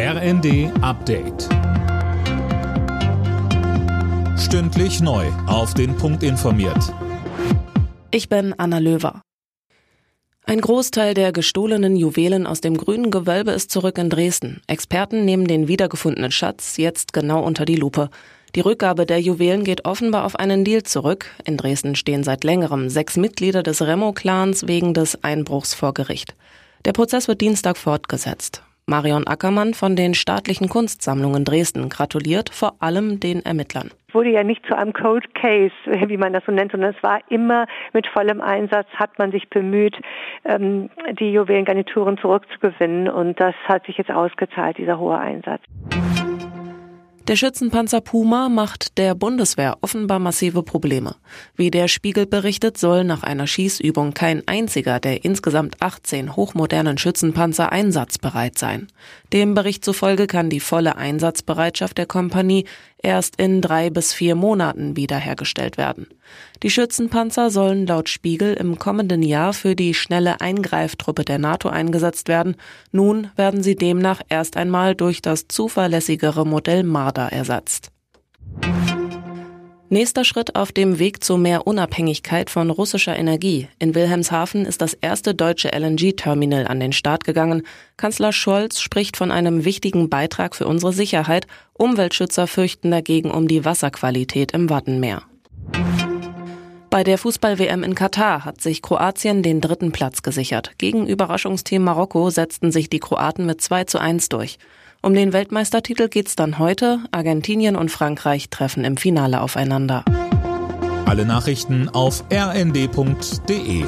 RND Update. Stündlich neu. Auf den Punkt informiert. Ich bin Anna Löwer. Ein Großteil der gestohlenen Juwelen aus dem grünen Gewölbe ist zurück in Dresden. Experten nehmen den wiedergefundenen Schatz jetzt genau unter die Lupe. Die Rückgabe der Juwelen geht offenbar auf einen Deal zurück. In Dresden stehen seit längerem sechs Mitglieder des Remo-Clans wegen des Einbruchs vor Gericht. Der Prozess wird Dienstag fortgesetzt. Marion Ackermann von den staatlichen Kunstsammlungen Dresden gratuliert vor allem den Ermittlern. Es wurde ja nicht zu einem Cold Case, wie man das so nennt, sondern es war immer mit vollem Einsatz, hat man sich bemüht, ähm, die Juwelengarnituren zurückzugewinnen und das hat sich jetzt ausgezahlt, dieser hohe Einsatz. Der Schützenpanzer Puma macht der Bundeswehr offenbar massive Probleme. Wie der Spiegel berichtet, soll nach einer Schießübung kein einziger der insgesamt 18 hochmodernen Schützenpanzer einsatzbereit sein. Dem Bericht zufolge kann die volle Einsatzbereitschaft der Kompanie erst in drei bis vier Monaten wiederhergestellt werden. Die Schützenpanzer sollen laut Spiegel im kommenden Jahr für die schnelle Eingreiftruppe der NATO eingesetzt werden. Nun werden sie demnach erst einmal durch das zuverlässigere Modell Marder ersetzt. Nächster Schritt auf dem Weg zu mehr Unabhängigkeit von russischer Energie. In Wilhelmshaven ist das erste deutsche LNG-Terminal an den Start gegangen. Kanzler Scholz spricht von einem wichtigen Beitrag für unsere Sicherheit. Umweltschützer fürchten dagegen um die Wasserqualität im Wattenmeer. Bei der Fußball-WM in Katar hat sich Kroatien den dritten Platz gesichert. Gegen Überraschungsteam Marokko setzten sich die Kroaten mit 2 zu 1 durch. Um den Weltmeistertitel geht's dann heute. Argentinien und Frankreich treffen im Finale aufeinander. Alle Nachrichten auf rnd.de